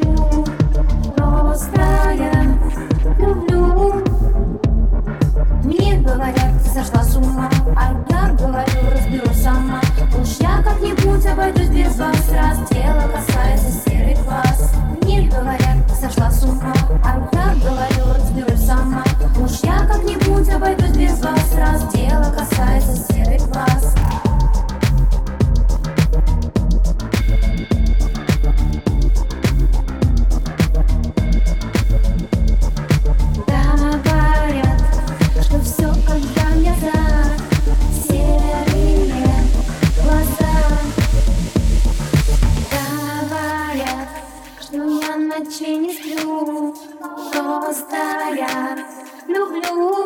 но зная, люблю. Мне говорят, ты сошла а я говорю, разберу сама. Уж я как-нибудь обойдусь без вас, раз дело касается сердца. ночей не сплю Просто я люблю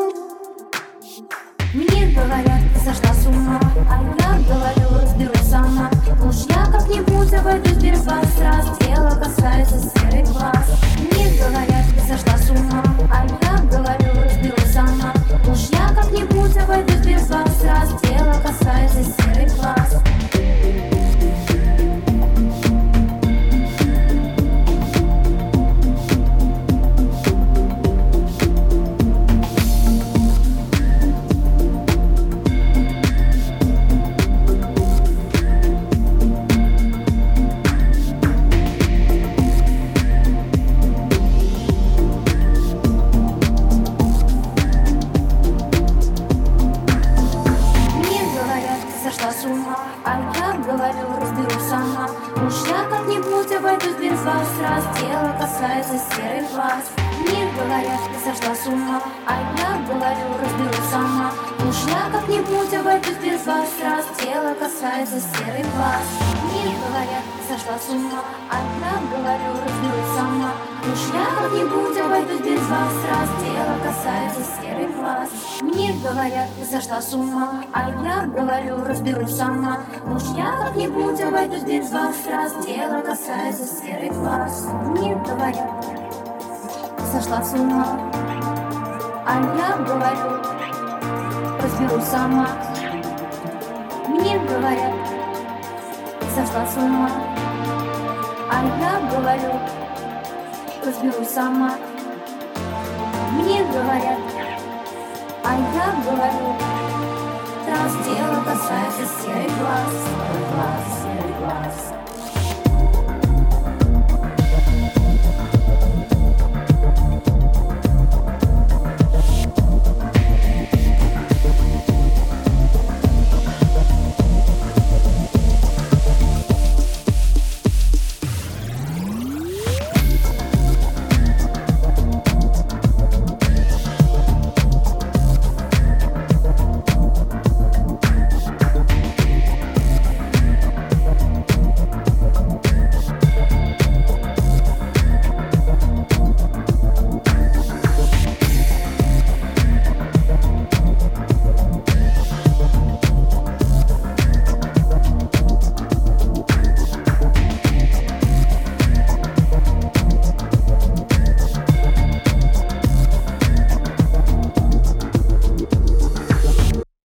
Я говорю, разберусь сама. Уж я как-нибудь обойдусь без вас. Раз дело касается серых глаз. Мне говорят, ты сошла с ума. А я говорю, разберусь сама. Уж я как-нибудь обойдусь без вас. Раз дело касается серых глаз. Мне говорят, сошла с ума А я говорю, разберусь сама. Уж я как-нибудь обойдусь без вас. Раз дело касается серых глаз. Мне говорят, ты сошла с ума. Я говорю, разберусь сама. Уж я как-нибудь обойдусь без вас. Раз дело касается серых глаз. Мне говорят, ты сошла с ума. А я говорю, разберусь сама. Мне говорят, сошла с ума А я говорю, разберусь сама. Мне говорят, а я говорю Раз дело касается серых глаз, серых глаз, серых глаз